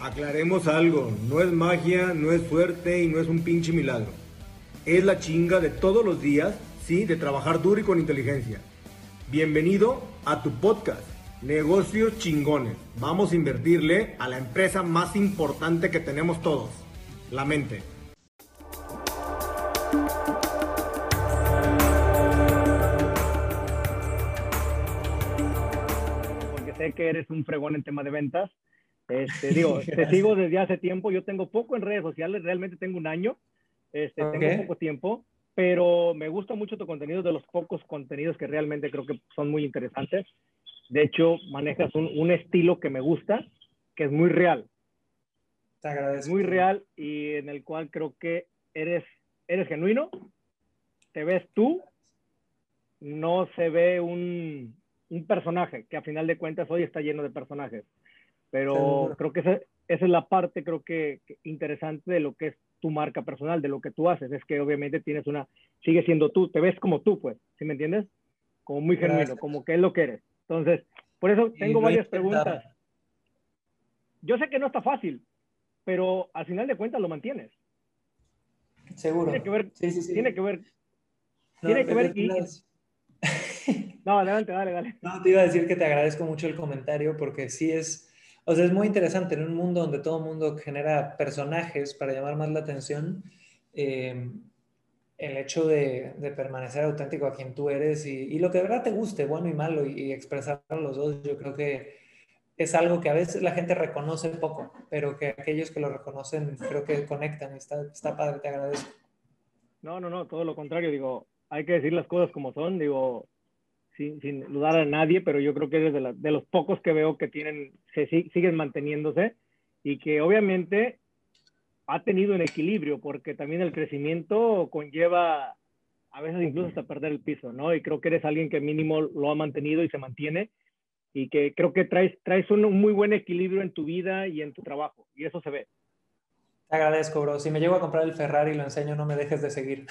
Aclaremos algo, no es magia, no es suerte y no es un pinche milagro. Es la chinga de todos los días, sí, de trabajar duro y con inteligencia. Bienvenido a tu podcast, Negocios Chingones. Vamos a invertirle a la empresa más importante que tenemos todos, la mente. Porque sé que eres un fregón en tema de ventas este, digo, te sigo desde hace tiempo. Yo tengo poco en redes sociales, realmente tengo un año. Este, Tengo poco tiempo, pero me gusta mucho tu contenido, de los pocos contenidos que realmente creo que son muy interesantes. De hecho, manejas un, un estilo que me gusta, que es muy real. Te agradezco. Muy real y en el cual creo que eres, eres genuino, te ves tú, no se ve un, un personaje, que a final de cuentas hoy está lleno de personajes. Pero creo que esa, esa, es la parte, creo que, interesante de lo que es tu marca personal, de lo que tú haces. Es que obviamente tienes una, sigue siendo tú, te ves como tú, pues, ¿sí me entiendes? Como muy genuino, como que es lo que eres. Entonces, por eso tengo varias preguntas. Yo sé que no está fácil, pero al final de cuentas lo mantienes. Seguro. Tiene que ver, sí, sí, sí. Tiene que ver, tiene que ver. no, adelante, dale, dale. No, te iba a decir que te agradezco mucho el comentario porque sí es, o sea, es muy interesante en un mundo donde todo el mundo genera personajes para llamar más la atención. Eh, el hecho de, de, permanecer auténtico a quien tú eres y, y, lo que de verdad te guste, bueno y malo, y, y expresar los dos, yo creo que es algo que a veces la gente reconoce poco, pero que aquellos que lo reconocen creo que conectan. Está, está padre, te agradezco. No, no, no, todo lo contrario. Digo, hay que decir las cosas como son. Digo, sin, sin dudar a nadie, pero yo creo que eres de, la, de los pocos que veo que tienen, se siguen manteniéndose y que obviamente ha tenido un equilibrio, porque también el crecimiento conlleva a veces incluso hasta perder el piso, ¿no? Y creo que eres alguien que mínimo lo ha mantenido y se mantiene y que creo que traes, traes un muy buen equilibrio en tu vida y en tu trabajo, y eso se ve. Te agradezco, bro. Si me llego a comprar el Ferrari y lo enseño, no me dejes de seguir.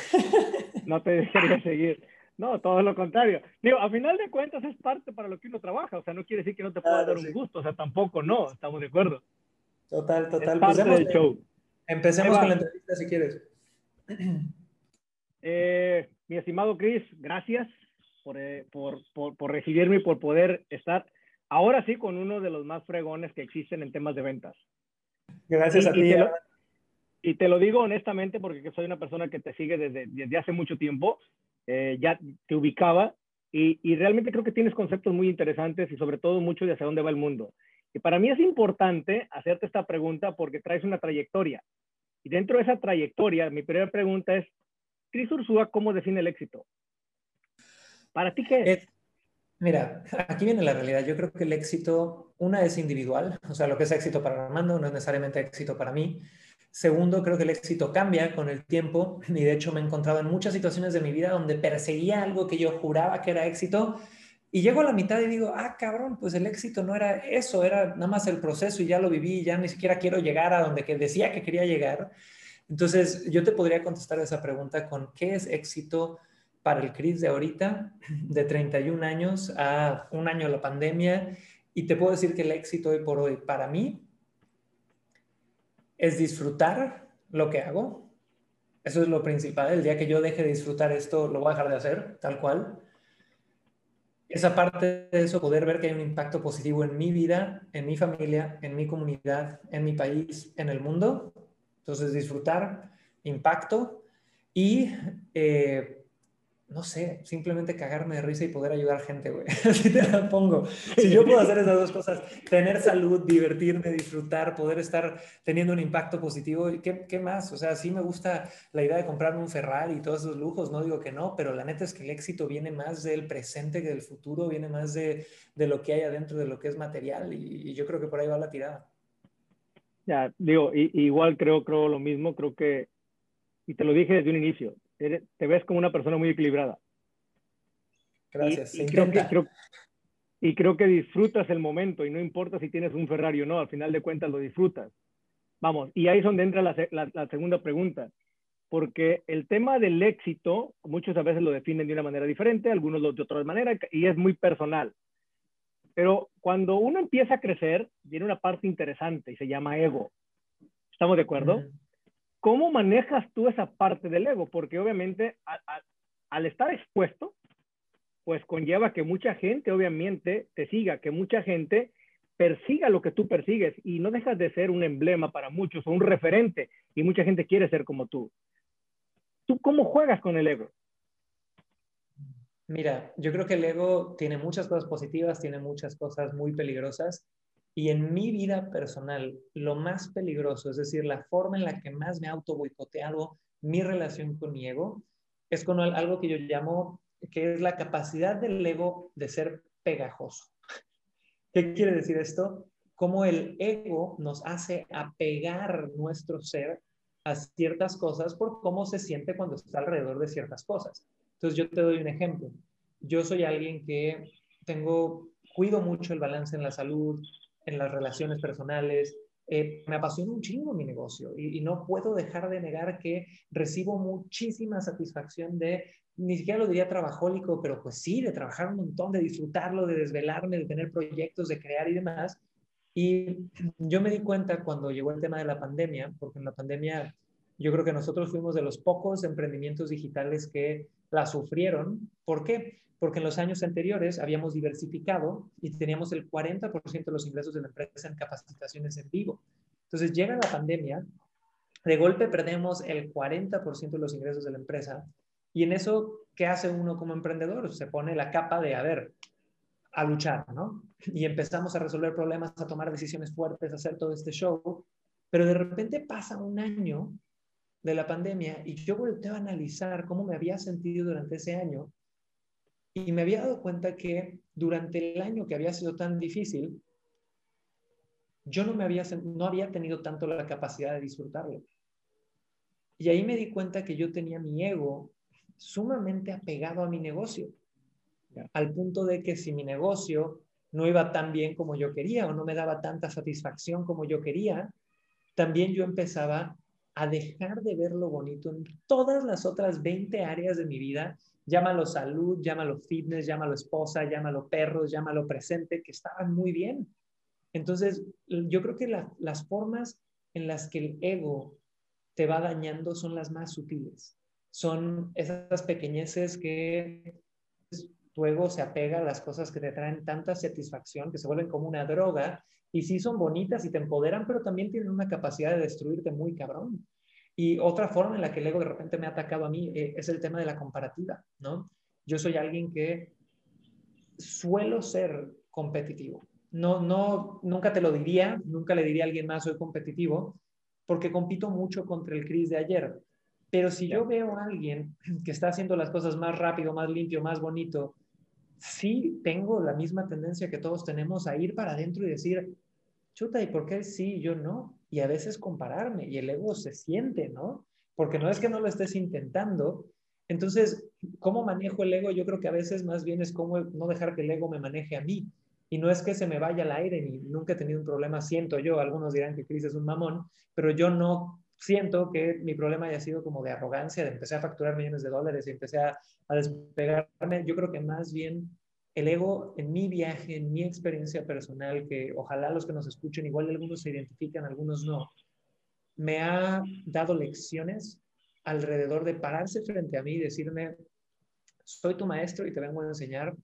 no te dejes de seguir. No, todo lo contrario. Digo, a final de cuentas es parte para lo que uno trabaja, o sea, no quiere decir que no te pueda claro, dar un gusto, o sea, tampoco no, estamos de acuerdo. Total, total. Es parte del show. Empecemos con la entrevista si quieres. Eh, mi estimado Chris, gracias por, eh, por, por, por, recibirme y por poder estar ahora sí con uno de los más fregones que existen en temas de ventas. Gracias y, a ti. Y te, lo, y te, lo, digo honestamente porque soy una persona que te sigue desde, desde hace mucho tiempo eh, ya te ubicaba y, y, realmente creo que tienes conceptos muy interesantes y sobre todo mucho de hacia dónde va el mundo. Y para mí es importante hacerte esta pregunta porque traes una trayectoria. Y dentro de esa trayectoria, mi primera pregunta es, Cris Ursúa, ¿cómo define el éxito? ¿Para ti qué es? Eh, mira, aquí viene la realidad. Yo creo que el éxito, una es individual, o sea, lo que es éxito para Armando no es necesariamente éxito para mí. Segundo, creo que el éxito cambia con el tiempo y de hecho me he encontrado en muchas situaciones de mi vida donde perseguía algo que yo juraba que era éxito y llego a la mitad y digo, ah, cabrón, pues el éxito no era eso, era nada más el proceso y ya lo viví, ya ni siquiera quiero llegar a donde que decía que quería llegar. Entonces, yo te podría contestar esa pregunta con qué es éxito para el Cris de ahorita, de 31 años a un año de la pandemia, y te puedo decir que el éxito hoy por hoy para mí es disfrutar lo que hago. Eso es lo principal. El día que yo deje de disfrutar esto, lo voy a dejar de hacer, tal cual. Esa parte de eso, poder ver que hay un impacto positivo en mi vida, en mi familia, en mi comunidad, en mi país, en el mundo. Entonces, disfrutar, impacto y eh, no sé, simplemente cagarme de risa y poder ayudar gente, güey. Así te la pongo. Si yo puedo hacer esas dos cosas, tener salud, divertirme, disfrutar, poder estar teniendo un impacto positivo, ¿qué, ¿qué, más? O sea, sí me gusta la idea de comprarme un Ferrari y todos esos lujos, no digo que no, pero la neta es que el éxito viene más del presente que del futuro, viene más de, de lo que hay adentro de lo que es material y, yo creo que por ahí va la tirada. Ya, digo, igual creo, creo lo mismo, creo que, y te lo dije desde un inicio, eres, te ves como una persona muy equilibrada. Gracias. Y, y creo, que, creo, y creo que disfrutas el momento y no importa si tienes un Ferrari o no, al final de cuentas lo disfrutas. Vamos, y ahí es donde entra la, la, la segunda pregunta, porque el tema del éxito, muchos a veces lo definen de una manera diferente, algunos de otra manera, y es muy personal. Pero cuando uno empieza a crecer, viene una parte interesante y se llama ego. ¿Estamos de acuerdo? ¿Cómo manejas tú esa parte del ego? Porque obviamente al estar expuesto, pues conlleva que mucha gente obviamente te siga, que mucha gente persiga lo que tú persigues y no dejas de ser un emblema para muchos o un referente y mucha gente quiere ser como tú. ¿Tú cómo juegas con el ego? Mira, yo creo que el ego tiene muchas cosas positivas, tiene muchas cosas muy peligrosas. Y en mi vida personal, lo más peligroso, es decir, la forma en la que más me auto boicoteado mi relación con mi ego, es con algo que yo llamo, que es la capacidad del ego de ser pegajoso. ¿Qué quiere decir esto? Cómo el ego nos hace apegar nuestro ser a ciertas cosas por cómo se siente cuando está alrededor de ciertas cosas. Entonces yo te doy un ejemplo. Yo soy alguien que tengo, cuido mucho el balance en la salud, en las relaciones personales. Eh, me apasiona un chingo mi negocio y, no puedo dejar de negar que recibo muchísima satisfacción de, ni siquiera lo diría trabajólico, pero pues sí, de trabajar un montón, de disfrutarlo, de desvelarme, de tener proyectos, de crear y demás. Y yo me di cuenta cuando llegó el tema de la pandemia, porque en la pandemia yo creo que nosotros fuimos de los pocos emprendimientos digitales que la sufrieron. ¿Por qué? Porque en los años anteriores habíamos diversificado y teníamos el 40% de los ingresos de la empresa en capacitaciones en vivo. Entonces llega la pandemia, de golpe perdemos el 40% de los ingresos de la empresa y en eso, ¿qué hace uno como emprendedor? Se pone la capa de, a ver, a luchar, ¿no? Y empezamos a resolver problemas, a tomar decisiones fuertes, a hacer todo este show, pero de repente pasa un año de la pandemia y yo volteo a analizar cómo me había sentido durante ese año y me había dado cuenta que durante el año que había sido tan difícil, yo no, me había, no había tenido tanto la capacidad de disfrutarlo. Y ahí me di cuenta que yo tenía mi ego sumamente apegado a mi negocio, al punto de que si mi negocio no iba tan bien como yo quería o no me daba tanta satisfacción como yo quería, también yo empezaba a dejar de ver lo bonito en todas las otras 20 áreas de mi vida. Llámalo salud, llámalo fitness, llámalo esposa, llámalo perros, llámalo presente, que estaban muy bien. Entonces, yo creo que las formas en las que el ego te va dañando son las más sutiles. Son esas pequeñeces que tu ego se apega a las cosas que te traen tanta satisfacción, que se vuelven como una droga y sí son bonitas y te empoderan, pero también tienen una capacidad de destruirte muy cabrón. Y otra forma en la que el ego de repente me ha atacado a mí eh, es el tema de la comparativa, ¿no? Yo soy alguien que suelo ser competitivo. No, no, nunca te lo diría, nunca le diría a alguien más soy competitivo, porque compito mucho contra el Chris de ayer. Pero si yo veo a alguien que está haciendo las cosas más rápido, más limpio, más bonito, sí tengo la misma tendencia que todos tenemos a ir para adentro y decir, chuta, ¿y por qué sí y yo no? Y a veces compararme y el ego se siente, ¿no? Porque no es que no lo estés intentando. Entonces, ¿cómo manejo el ego? Yo creo que a veces más bien es cómo no dejar que el ego me maneje a mí. Y no es que se me vaya al aire, ni nunca he tenido un problema, siento yo, algunos dirán que Chris es un mamón, pero yo no siento que mi problema haya sido como de arrogancia, de empecé a facturar millones de dólares y empecé a, a despegarme. Yo creo que más bien el ego en mi viaje, en mi experiencia personal, que ojalá los que nos escuchen, igual algunos se identifican, algunos no, me ha dado lecciones alrededor de pararse frente a mí y decirme, soy tu maestro y te vengo a enseñar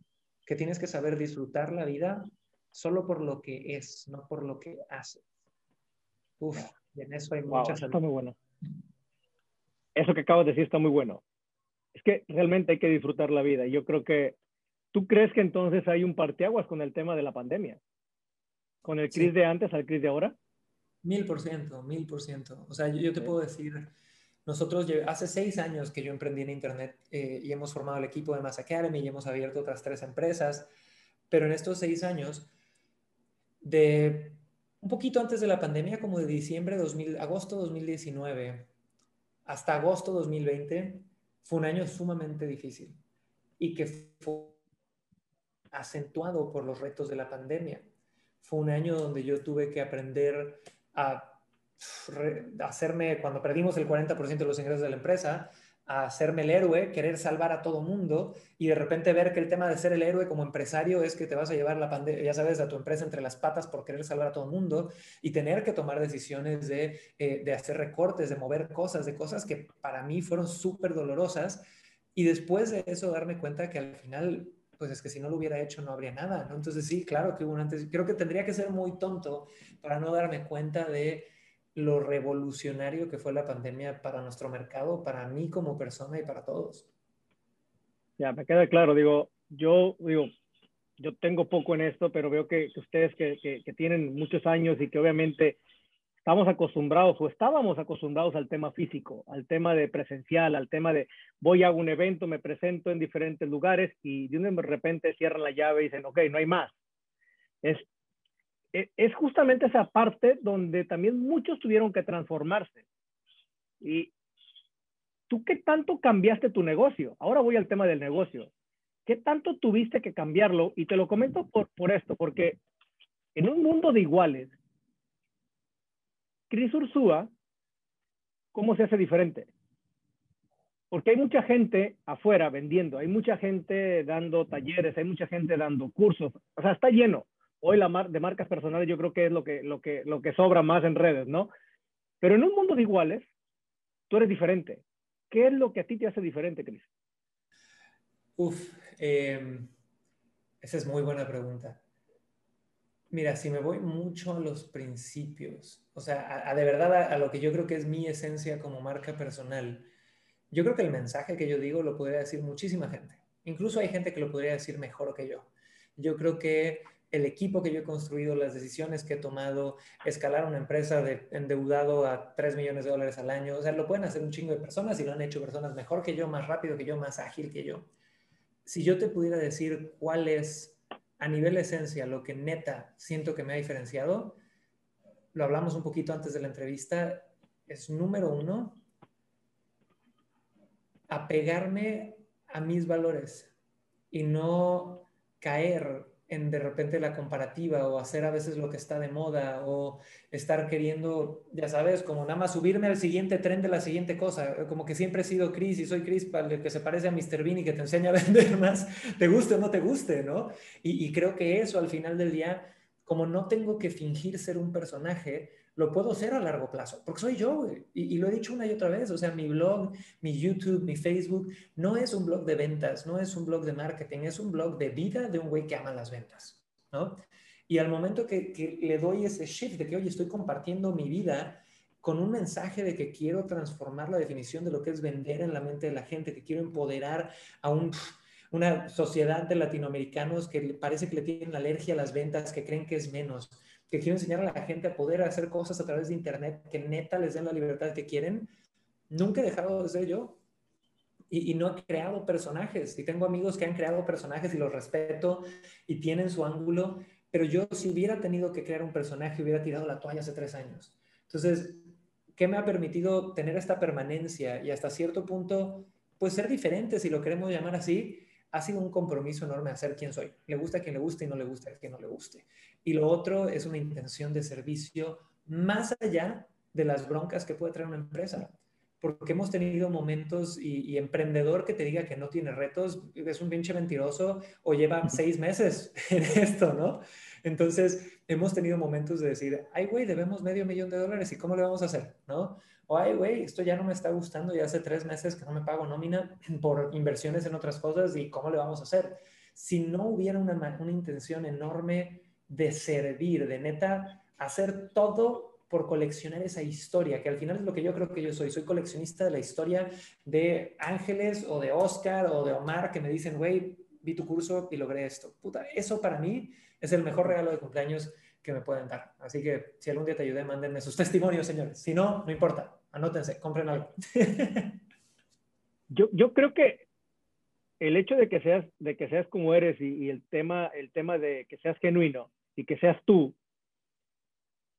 que tienes que saber disfrutar la vida solo por lo que es, no por lo que hace. Uf, y en eso hay muchas... Está muy bueno. Eso que acabas de decir está muy bueno. Es que realmente hay que disfrutar la vida. Yo creo que ¿Tú crees que entonces hay un parteaguas con el tema de la pandemia? ¿Con el CRIS de antes al CRIS de ahora? Mil por ciento, mil por ciento. O sea, yo, te puedo decir, nosotros hace seis años que yo emprendí en Internet eh, y hemos formado el equipo de Mass Academy y hemos abierto otras tres empresas, pero en estos seis años, de un poquito antes de la pandemia, como de diciembre, 2000, agosto 2019 hasta agosto 2020, fue un año sumamente difícil y que fue acentuado por los retos de la pandemia. Fue un año donde yo tuve que aprender a hacerme, cuando perdimos el 40% de los ingresos de la empresa, a hacerme el héroe, querer salvar a todo mundo y de repente ver que el tema de ser el héroe como empresario es que te vas a llevar la pandemia, ya sabes, a tu empresa entre las patas por querer salvar a todo mundo y tener que tomar decisiones de, eh, de hacer recortes, de mover cosas, de cosas que para mí fueron súper dolorosas y después de eso darme cuenta que al final pues es que si no lo hubiera hecho no habría nada, ¿no? Entonces sí, claro que hubo un antes, creo que tendría que ser muy tonto para no darme cuenta de lo revolucionario que fue la pandemia para nuestro mercado, para mí como persona y para todos. Ya, me queda claro, digo, yo digo, yo tengo poco en esto, pero veo que, ustedes que, que, tienen muchos años y que obviamente estamos acostumbrados o estábamos acostumbrados al tema físico, al tema de presencial, al tema de voy a un evento, me presento en diferentes lugares y de repente cierran la llave y dicen, ok, no hay más. Es e, es justamente esa parte donde también muchos tuvieron que transformarse. Y tú qué tanto cambiaste tu negocio? Ahora voy al tema del negocio. ¿Qué tanto tuviste que cambiarlo? Y te lo comento por, por esto, porque en un mundo de iguales, Cris Ursúa, ¿cómo se hace diferente? Porque hay mucha gente afuera vendiendo, hay mucha gente dando talleres, hay mucha gente dando cursos, o sea, está lleno hoy la mar de marcas personales yo creo que es lo que, lo, que, lo que sobra más en redes, ¿no? Pero en un mundo de iguales, tú eres diferente. ¿Qué es lo que a ti te hace diferente, Cris? Uf, em, esa es muy buena pregunta. Mira, si me voy mucho a los principios, o sea, a, de verdad a, lo que yo creo que es mi esencia como marca personal, yo creo que el mensaje que yo digo lo podría decir muchísima gente. Incluso hay gente que lo podría decir mejor que yo. Yo creo que el equipo que yo he construido, las decisiones que he tomado, escalar una empresa de endeudado a 3 millones de dólares al año, o sea, lo pueden hacer un chingo de personas y lo han hecho personas mejor que yo, más rápido que yo, más ágil que yo. Si yo te pudiera decir cuál es a nivel esencia lo que neta siento que me ha diferenciado, lo hablamos un poquito antes de la entrevista, es número uno, apegarme a mis valores y no caer de repente la comparativa o hacer a veces lo que está de moda o estar queriendo, ya sabes, como nada más subirme al siguiente tren de la siguiente cosa, como que siempre he sido Chris y soy Chris para el que se parece a Mr. Bean y que te enseña a vender más, te guste o no te guste, ¿no? Y creo que eso al final del día, como no tengo que fingir ser un personaje, lo puedo hacer a largo plazo, porque soy yo, Y, lo he dicho una y otra vez, o sea, mi blog, mi YouTube, mi Facebook, no es un blog de ventas, no es un blog de marketing, es un blog de vida de un güey que ama las ventas, ¿no? Y al momento que, que le doy ese shift de que, oye, estoy compartiendo mi vida con un mensaje de que quiero transformar la definición de lo que es vender en la mente de la gente, que quiero empoderar a un una sociedad de latinoamericanos que parece que le tienen alergia a las ventas, que creen que es menos, que quiero enseñar a la gente a poder hacer cosas a través de Internet que neta les den la libertad que quieren, nunca he dejado de ser yo. Y, no he creado personajes. Y tengo amigos que han creado personajes y los respeto y tienen su ángulo. Pero yo si hubiera tenido que crear un personaje, hubiera tirado la toalla hace tres años. Entonces, ¿qué me ha permitido tener esta permanencia y hasta cierto punto, pues ser diferente, si lo queremos llamar así? Ha sido un compromiso enorme hacer quien soy. Le gusta a quien le guste y no le gusta a quien no le guste. Y lo otro es una intención de servicio más allá de las broncas que puede traer una empresa. Porque hemos tenido momentos y, emprendedor que te diga que no tiene retos es un pinche mentiroso o lleva seis meses en esto, ¿no? Entonces, hemos tenido momentos de decir, ay, güey, debemos medio millón de dólares y cómo le vamos a hacer, ¿no? Ay, güey, esto ya no me está gustando, ya hace tres meses que no me pago nómina por inversiones en otras cosas y cómo le vamos a hacer. Si no hubiera una, una intención enorme de servir, de neta, hacer todo por coleccionar esa historia, que al final es lo que yo creo que yo soy. Soy coleccionista de la historia de Ángeles o de Oscar o de Omar que me dicen, güey, vi tu curso y logré esto. Puta, eso para mí es el mejor regalo de cumpleaños que me pueden dar. Así que si algún día te ayudé, mándenme sus testimonios, señores. Si no, no importa. Anótense, compren algo. yo, yo creo que el hecho de que seas, de que seas como eres y, el, tema, el tema de que seas genuino, y que seas tú,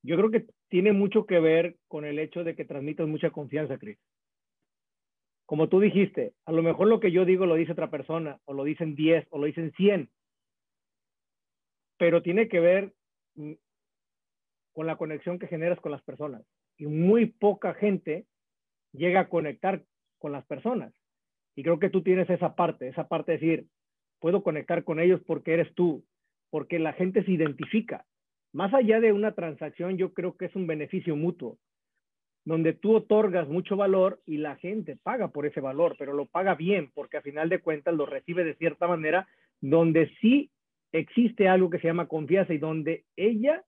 yo creo que tiene mucho que ver con el hecho de que transmitas mucha confianza, Chris. Como tú dijiste, a lo mejor lo que yo digo lo dice otra persona, o lo dicen 10, o lo dicen 100, pero tiene que ver mm, con la conexión que generas con las personas. Y muy poca gente llega a conectar con las personas. Y creo que tú tienes esa parte, esa parte de decir, puedo conectar con ellos porque eres tú, porque la gente se identifica. Más allá de una transacción, yo creo que es un beneficio mutuo, donde tú otorgas mucho valor y la gente paga por ese valor, pero lo paga bien, porque a final de cuentas lo recibe de cierta manera, donde sí existe algo que se llama confianza y donde ella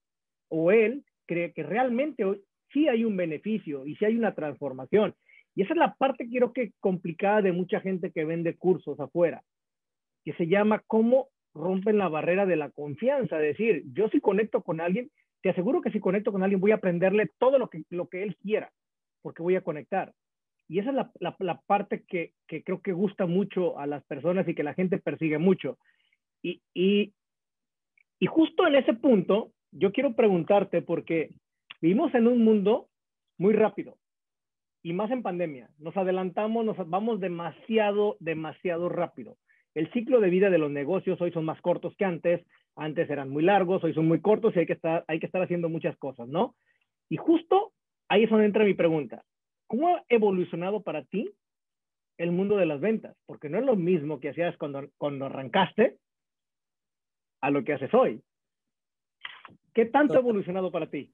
o él cree que realmente sí hay un beneficio y sí hay una transformación. Y esa es la parte creo que complicada de mucha gente que vende cursos afuera, que se llama cómo rompen la barrera de la confianza. Es decir, yo si conecto con alguien, te aseguro que si conecto con alguien voy a aprenderle todo lo que, lo que él quiera, porque voy a conectar. Y esa es la, la, parte que, que, creo que gusta mucho a las personas y que la gente persigue mucho. Y, y, y justo en ese punto, yo quiero preguntarte, porque vivimos en un mundo muy rápido y más en pandemia. Nos adelantamos, nos vamos demasiado, demasiado rápido. El ciclo de vida de los negocios hoy son más cortos que antes. Antes eran muy largos, hoy son muy cortos y hay que estar, hay que estar haciendo muchas cosas, ¿no? Y justo ahí es donde entra mi pregunta. ¿Cómo ha evolucionado para ti el mundo de las ventas? Porque no es lo mismo que hacías cuando, cuando arrancaste a lo que haces hoy. ¿Qué tanto ha evolucionado para ti?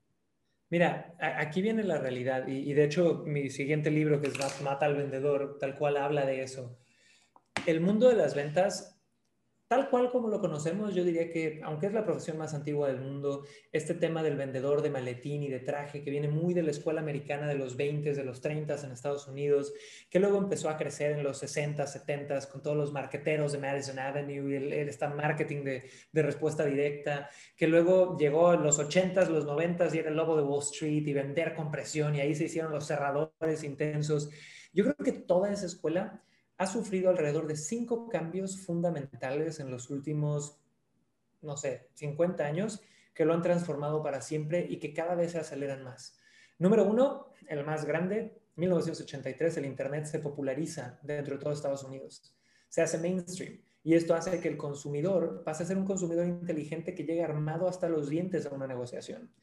Mira, aquí viene la realidad y, de hecho mi siguiente libro que es Mata al Vendedor, tal cual habla de eso. El mundo de las ventas, tal cual como lo conocemos, yo diría que, aunque es la profesión más antigua del mundo, este tema del vendedor de maletín y de traje, que viene muy de la escuela americana de los 20, de los 30 en Estados Unidos, que luego empezó a crecer en los 60, 70 con todos los marqueteros de Madison Avenue el, el marketing de, de, respuesta directa, que luego llegó en los 80, los 90 y era el lobo de Wall Street y vender con presión y ahí se hicieron los cerradores intensos. Yo creo que toda esa escuela ha sufrido alrededor de cinco cambios fundamentales en los últimos, no sé, 50 años que lo han transformado para siempre y que cada vez se aceleran más. Número uno, el más grande, 1983, el Internet se populariza dentro de todo Estados Unidos. Se hace mainstream. Y esto hace que el consumidor pase a ser un consumidor inteligente que llegue armado hasta los dientes a una negociación.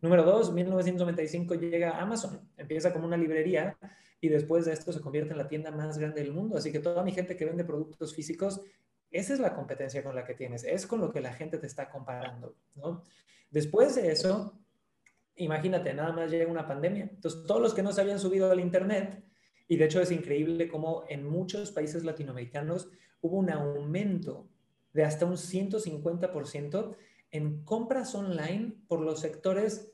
Número dos, 1995 llega Amazon. Empieza como una librería y después de esto se convierte en la tienda más grande del mundo. Así que toda mi gente que vende productos físicos, esa es la competencia con la que tienes, es con lo que la gente te está comparando, ¿no? Después de eso, imagínate, nada más llega una pandemia. Entonces, todos los que no se habían subido al Internet, y de hecho es increíble cómo en muchos países latinoamericanos hubo un aumento de hasta un 150% en compras online por los sectores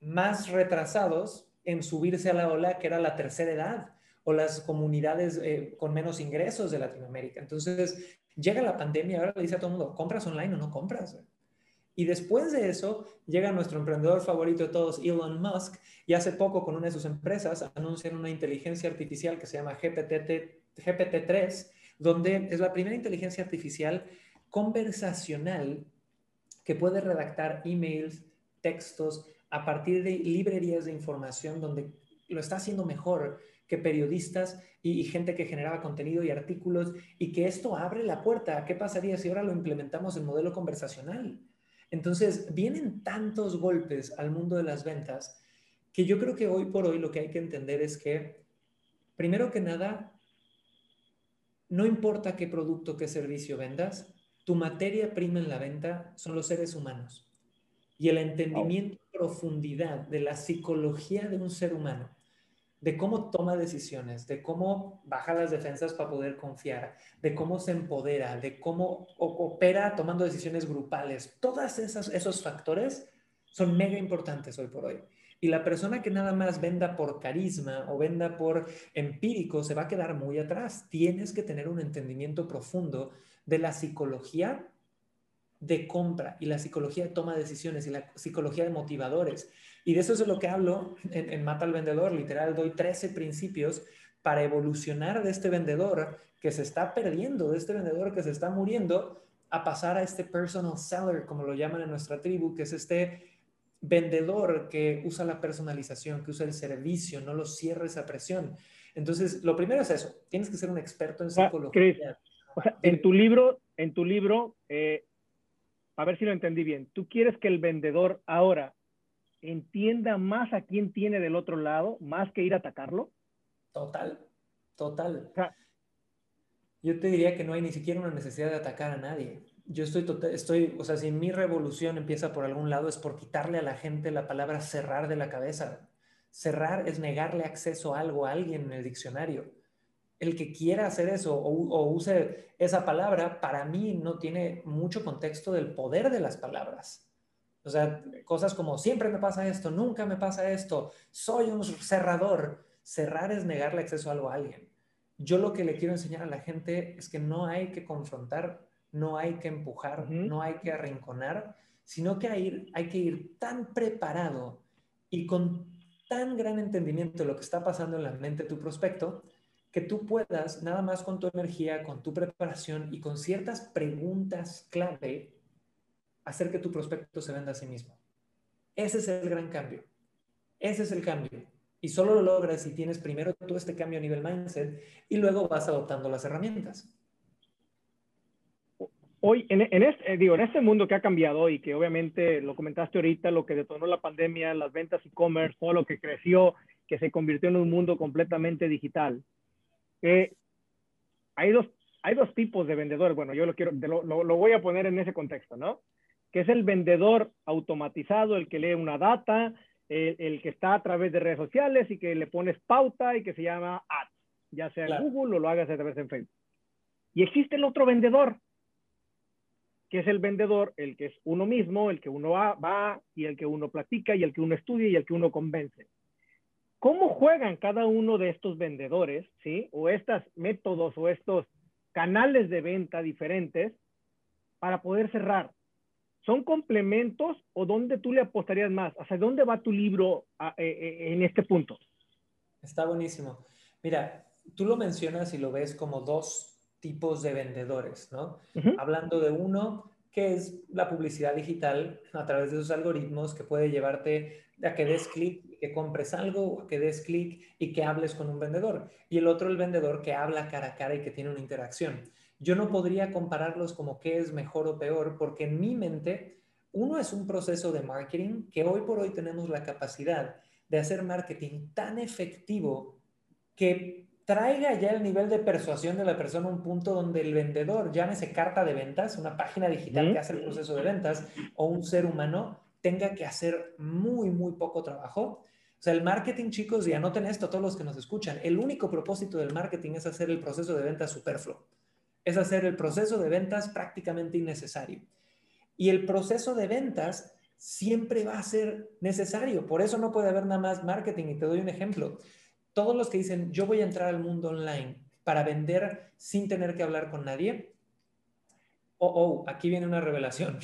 más retrasados en subirse a la ola que era la tercera edad o las comunidades eh, con menos ingresos de Latinoamérica. Entonces, llega la pandemia, ahora le dice a todo el mundo, ¿compras online o no compras? Y después de eso, llega nuestro emprendedor favorito de todos, Elon Musk, y hace poco con una de sus empresas anuncian una inteligencia artificial que se llama GPT, GPT-3, donde es la primera inteligencia artificial conversacional que puede redactar emails, textos, a partir de librerías de información donde lo está haciendo mejor que periodistas y, gente que generaba contenido y artículos y que esto abre la puerta. ¿Qué pasaría si ahora lo implementamos en modelo conversacional? Entonces, vienen tantos golpes al mundo de las ventas que yo creo que hoy por hoy lo que hay que entender es que, primero que nada, no importa qué producto, qué servicio vendas, tu materia prima en la venta son los seres humanos y el entendimiento profundidad de la psicología de un ser humano, de cómo toma decisiones, de cómo baja las defensas para poder confiar, de cómo se empodera, de cómo opera tomando decisiones grupales. Todos esos factores son mega importantes hoy por hoy. Y la persona que nada más venda por carisma o venda por empírico se va a quedar muy atrás. Tienes que tener un entendimiento profundo de la psicología de compra y la psicología de toma de decisiones y la psicología de motivadores. Y de eso es de lo que hablo en, Mata al Vendedor. Literal, doy 13 principios para evolucionar de este vendedor que se está perdiendo, de este vendedor que se está muriendo, a pasar a este personal seller, como lo llaman en nuestra tribu, que es este vendedor que usa la personalización, que usa el servicio, no lo cierra esa presión. Entonces, lo primero es eso, tienes que ser un experto en psicología. en tu libro, en tu libro eh, a ver si lo entendí bien. ¿Tú quieres que el vendedor ahora entienda más a quién tiene del otro lado, más que ir a atacarlo? Total, total. Yo te diría que no hay ni siquiera una necesidad de atacar a nadie. Yo estoy, total, estoy, o sea, si mi revolución empieza por algún lado es por quitarle a la gente la palabra cerrar de la cabeza. Cerrar es negarle acceso a algo a alguien en el diccionario. El que quiera hacer eso o, o use esa palabra, para mí no tiene mucho contexto del poder de las palabras. O sea, cosas como siempre me pasa esto, nunca me pasa esto, soy un cerrador. Cerrar es negarle acceso a algo a alguien. Yo lo que le quiero enseñar a la gente es que no hay que confrontar, no hay que empujar, no hay que arrinconar, sino que hay, hay que ir tan preparado y con tan gran entendimiento de lo que está pasando en la mente de tu prospecto, que tú puedas, nada más con tu energía, con tu preparación y con ciertas preguntas clave, hacer que tu prospecto se venda a sí mismo. Ese es el gran cambio. Ese es el cambio. Y solo lo logras si tienes primero todo este cambio a nivel mindset y luego vas adoptando las herramientas. Hoy, en, este, eh, digo, en este mundo que ha cambiado y que obviamente lo comentaste ahorita, lo que detonó la pandemia, las ventas e-commerce, todo lo que creció, que se convirtió en un mundo completamente digital, hay, dos, hay dos tipos de vendedores. Bueno, yo lo, quiero, lo, lo voy a poner en ese contexto, ¿no? que es el vendedor automatizado, el que lee una data, el, que está a través de redes sociales y que le pones pauta y que se llama ads, ya sea en Google o lo hagas a través de Facebook. Y existe el otro vendedor, que es el vendedor, el que es uno mismo, el que uno va, va y el que uno platica y el que uno estudia y el que uno convence. ¿Cómo juegan cada uno de estos vendedores, sí? O estos métodos o estos canales de venta diferentes para poder cerrar? ¿Son complementos o dónde tú le apostarías más? ¿Hacia dónde va tu libro eh, eh, en este punto? Está buenísimo. Mira, tú lo mencionas y lo ves como dos tipos de vendedores, ¿no? Hablando de uno que es la publicidad digital a través de sus algoritmos que puede llevarte a que des clic, que compres algo, a que des clic y que hables con un vendedor. Y el otro, el vendedor que habla cara a cara y que tiene una interacción yo no podría compararlos como qué es mejor o peor, porque en mi mente, uno es un proceso de marketing que hoy por hoy tenemos la capacidad de hacer marketing tan efectivo que traiga ya el nivel de persuasión de la persona a un punto donde el vendedor, llámese carta de ventas, una página digital que hace el proceso de ventas, o un ser humano, tenga que hacer muy, muy poco trabajo. O sea, el marketing, chicos, y anoten esto todos los que nos escuchan, el único propósito del marketing es hacer el proceso de ventas superfluo es hacer el proceso de ventas prácticamente innecesario. Y el proceso de ventas siempre va a ser necesario. Por eso no puede haber nada más marketing. Y te doy un ejemplo. Todos los que dicen, yo voy a entrar al mundo online para vender sin tener que hablar con nadie. Oh, oh, aquí viene una revelación.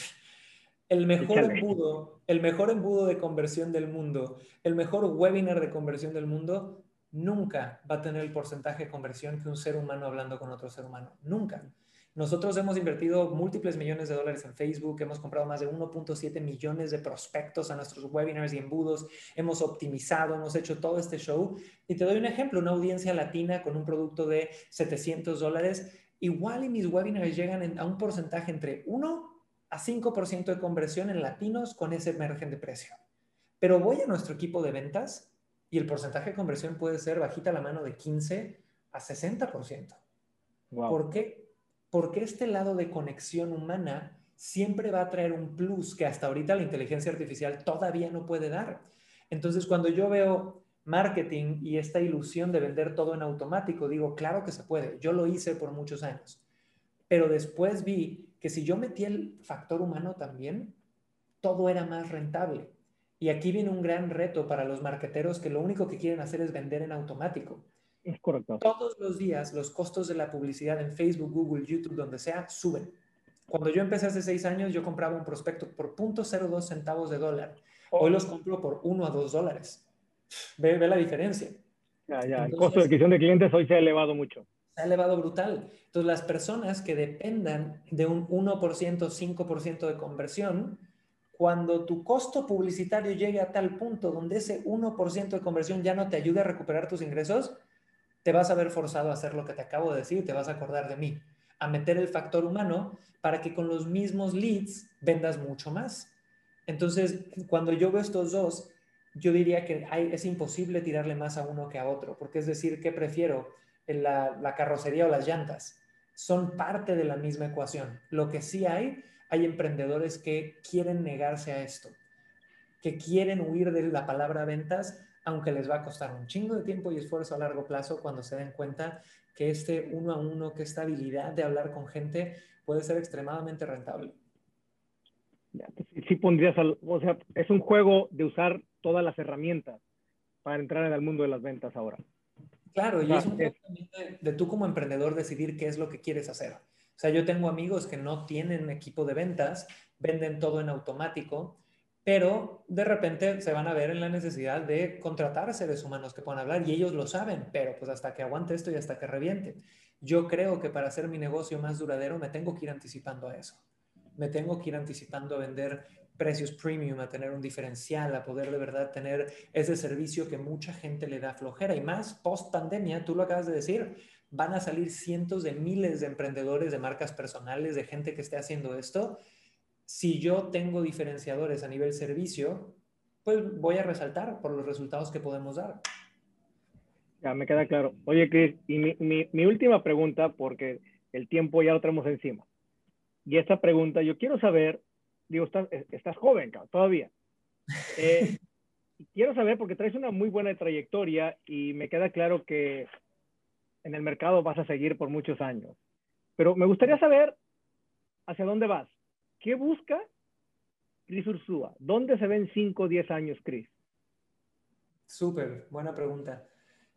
El mejor embudo, el mejor embudo de conversión del mundo, el mejor webinar de conversión del mundo nunca va a tener el porcentaje de conversión que un ser humano hablando con otro ser humano. Nunca. Nosotros hemos invertido múltiples millones de dólares en Facebook, hemos comprado más de 1.7 millones de prospectos a nuestros webinars y embudos, hemos optimizado, hemos hecho todo este show. Y te doy un ejemplo, una audiencia latina con un producto de 700 dólares, igual y mis webinars llegan a un porcentaje entre 1 a 5% de conversión en latinos con ese margen de precio. Pero voy a nuestro equipo de ventas y el porcentaje de conversión puede ser bajita la mano de 15 a 60%. ¿Por qué? Porque este lado de conexión humana siempre va a traer un plus que hasta ahorita la inteligencia artificial todavía no puede dar. Entonces, cuando yo veo marketing y esta ilusión de vender todo en automático, digo, claro que se puede. Yo lo hice por muchos años. Pero después vi que si yo metí el factor humano también, todo era más rentable. Y aquí viene un gran reto para los marqueteros que lo único que quieren hacer es vender en automático. Es correcto. Todos los días los costos de la publicidad en Facebook, Google, YouTube, donde sea, suben. Cuando yo empecé hace seis años, yo compraba un prospecto por 0.02 centavos de dólar. Hoy los compro por 1 a 2 dólares. Ve, ve la diferencia. Ya, ya. el costo de adquisición de clientes hoy se ha elevado mucho. Se ha elevado brutal. Entonces, las personas que dependan de un 1%, 5% de conversión, cuando tu costo publicitario llegue a tal punto donde ese 1% de conversión ya no te ayude a recuperar tus ingresos, te vas a ver forzado a hacer lo que te acabo de decir, te vas a acordar de mí, a meter el factor humano para que con los mismos leads vendas mucho más. Entonces, cuando yo veo estos dos, yo diría que es imposible tirarle más a uno que a otro, porque es decir, ¿qué prefiero? la, la carrocería o las llantas. Son parte de la misma ecuación. Lo que sí hay, hay emprendedores que quieren negarse a esto, que quieren huir de la palabra ventas, aunque les va a costar un chingo de tiempo y esfuerzo a largo plazo cuando se den cuenta que este uno a uno, que esta habilidad de hablar con gente puede ser extremadamente rentable. Sí pondrías, o sea, es un juego de usar todas las herramientas para entrar en el mundo de las ventas ahora. Claro, y es un de, de, tú como emprendedor decidir qué es lo que quieres hacer. O sea, yo tengo amigos que no tienen equipo de ventas, venden todo en automático, pero de repente se van a ver en la necesidad de contratar seres humanos que puedan hablar y ellos lo saben, pero pues hasta que aguante esto y hasta que reviente. Yo creo que para hacer mi negocio más duradero me tengo que ir anticipando a eso. Me tengo que ir anticipando a vender precios premium, a tener un diferencial, a poder de verdad tener ese servicio que mucha gente le da flojera. Y más post pandemia, tú lo acabas de decir, van a salir cientos de miles de emprendedores, de marcas personales, de gente que esté haciendo esto. Si yo tengo diferenciadores a nivel servicio, pues voy a resaltar por los resultados que podemos dar. Ya, me queda claro. Oye, Chris, y mi, mi última pregunta, porque el tiempo ya lo tenemos encima. Y esta pregunta, yo quiero saber digo, estás, estás joven todavía. Eh, quiero saber, porque traes una muy buena trayectoria y me queda claro que en el mercado vas a seguir por muchos años. Pero me gustaría saber hacia dónde vas. ¿Qué busca Cris Ursúa? ¿Dónde se ven 5 o 10 años, Cris? Súper, buena pregunta.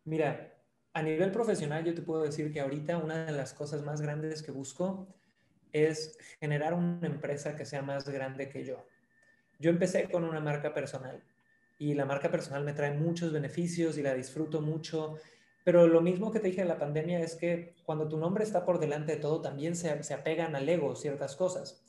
Mira, a nivel profesional yo te puedo decir que ahorita una de las cosas más grandes que busco es generar una empresa que sea más grande que yo. Yo empecé con una marca personal y la marca personal me trae muchos beneficios y la disfruto mucho, pero lo mismo que te dije en la pandemia es que cuando tu nombre está por delante de todo, también se, se apegan al ego ciertas cosas.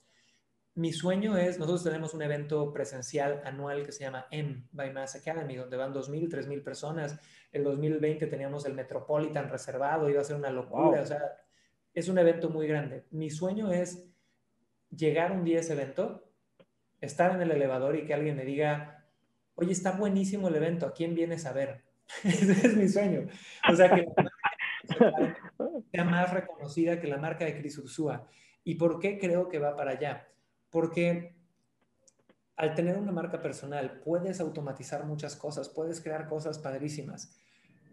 Mi sueño es, nosotros tenemos un evento presencial anual que se llama M by Mass Academy, donde van 2.000, 3.000 personas. El 2020 teníamos el Metropolitan reservado, iba a ser una locura. O sea, es un evento muy grande. Mi sueño es llegar un día a ese evento, estar en el elevador y que alguien me diga, oye, está buenísimo el evento, ¿a quién vienes a ver? Ese es mi sueño. O sea, que sea más reconocida que la marca de Cris Ursúa. ¿Y por qué creo que va para allá? Porque al tener una marca personal puedes automatizar muchas cosas, puedes crear cosas padrísimas,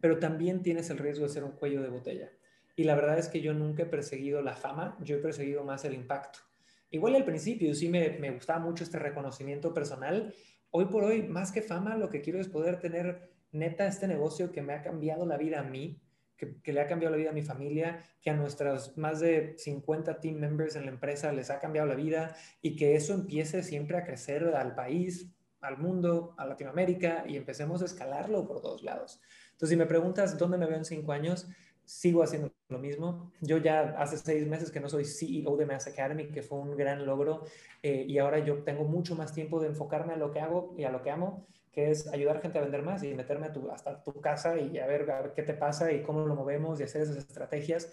pero también tienes el riesgo de ser un cuello de botella. Y la verdad es que yo nunca he perseguido la fama, yo he perseguido más el impacto. Igual al principio sí me, gustaba mucho este reconocimiento personal. Hoy por hoy, más que fama, lo que quiero es poder tener neta este negocio que me ha cambiado la vida a mí, que, le ha cambiado la vida a mi familia, que a nuestros más de 50 team members en la empresa les ha cambiado la vida y que eso empiece siempre a crecer al país, al mundo, a Latinoamérica y empecemos a escalarlo por todos lados. Entonces, si me preguntas dónde me veo en cinco años, sigo haciendo lo mismo. Yo ya hace seis meses que no soy CEO de Mass Academy, que fue un gran logro, eh, y ahora yo tengo mucho más tiempo de enfocarme a lo que hago y a lo que amo, que es ayudar gente a vender más y meterme a tu, hasta tu casa y a ver, a ver qué te pasa y cómo lo movemos y hacer esas estrategias.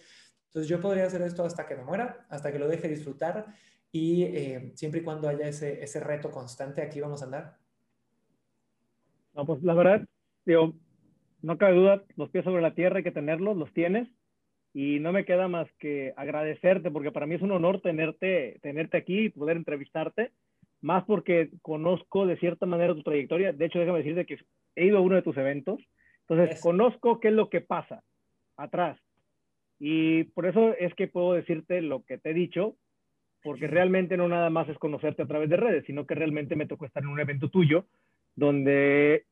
Entonces yo podría hacer esto hasta que me muera, hasta que lo deje disfrutar y eh, siempre y cuando haya ese, ese reto constante, aquí vamos a andar. No, pues la verdad, digo, no cabe duda, los pies sobre la tierra hay que tenerlos, los tienes. Y no me queda más que agradecerte, porque para mí es un honor tenerte, tenerte aquí y poder entrevistarte, más porque conozco de cierta manera tu trayectoria. De hecho, déjame decirte que he ido a uno de tus eventos, entonces conozco qué es lo que pasa atrás. Y por eso es que puedo decirte lo que te he dicho, porque realmente no nada más es conocerte a través de redes, sino que realmente me tocó estar en un evento tuyo donde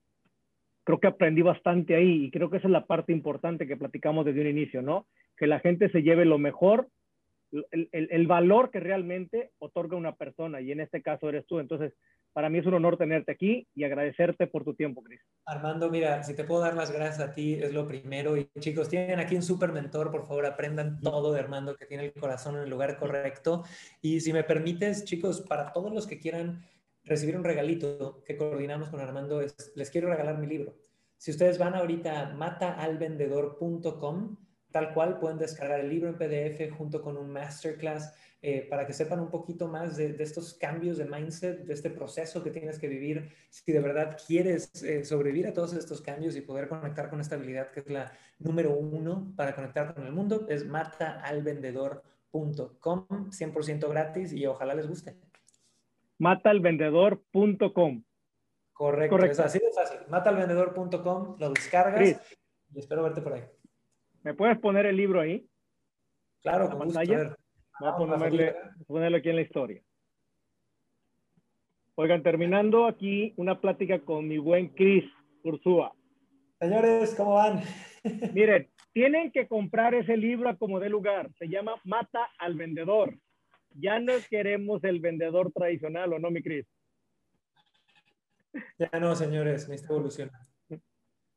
creo que aprendí bastante ahí y creo que esa es la parte importante que platicamos desde un inicio, ¿no? Que la gente se lleve lo mejor, el, el, el, valor que realmente otorga una persona y en este caso eres tú. Entonces, para mí es un honor tenerte aquí y agradecerte por tu tiempo, Cris. Armando, mira, si te puedo dar las gracias a ti, es lo primero. Y chicos, tienen aquí un super mentor, por favor, aprendan todo de Armando, que tiene el corazón en el lugar correcto. Y si me permites, chicos, para todos los que quieran recibir un regalito que coordinamos con Armando es, les quiero regalar mi libro. Si ustedes van ahorita a mataalvendedor.com, tal cual pueden descargar el libro en PDF junto con un masterclass eh, para que sepan un poquito más de, estos cambios de mindset, de este proceso que tienes que vivir, si de verdad quieres eh, sobrevivir a todos estos cambios y poder conectar con esta habilidad que es la número uno para conectar con el mundo, es mataalvendedor.com, 100% gratis y ojalá les guste. mataalvendedor.com. Correcto, Correcto, es así de fácil. mataalvendedor.com, lo descargas y espero verte por ahí. ¿Me puedes poner el libro ahí? Claro, con pantalla. Voy a ponerle, ponerlo aquí en la historia. Oigan, terminando aquí una plática con mi buen Chris Ursúa. Señores, ¿cómo van? Miren, tienen que comprar ese libro a como de lugar. Se llama Mata al Vendedor. Ya no queremos el vendedor tradicional, ¿o no, mi Chris? Ya no, señores, necesito evolucionar.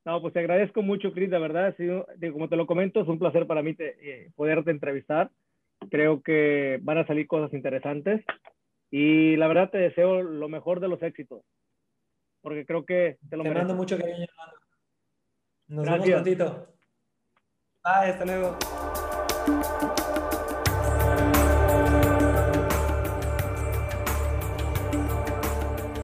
No, pues te agradezco mucho, Chris, de verdad. como te lo comento, es un placer para mí eh, poderte entrevistar. Creo que van a salir cosas interesantes y la verdad te deseo lo mejor de los éxitos, porque creo que te lo Te mando mucho cariño, Nos vemos prontito. Bye, hasta luego.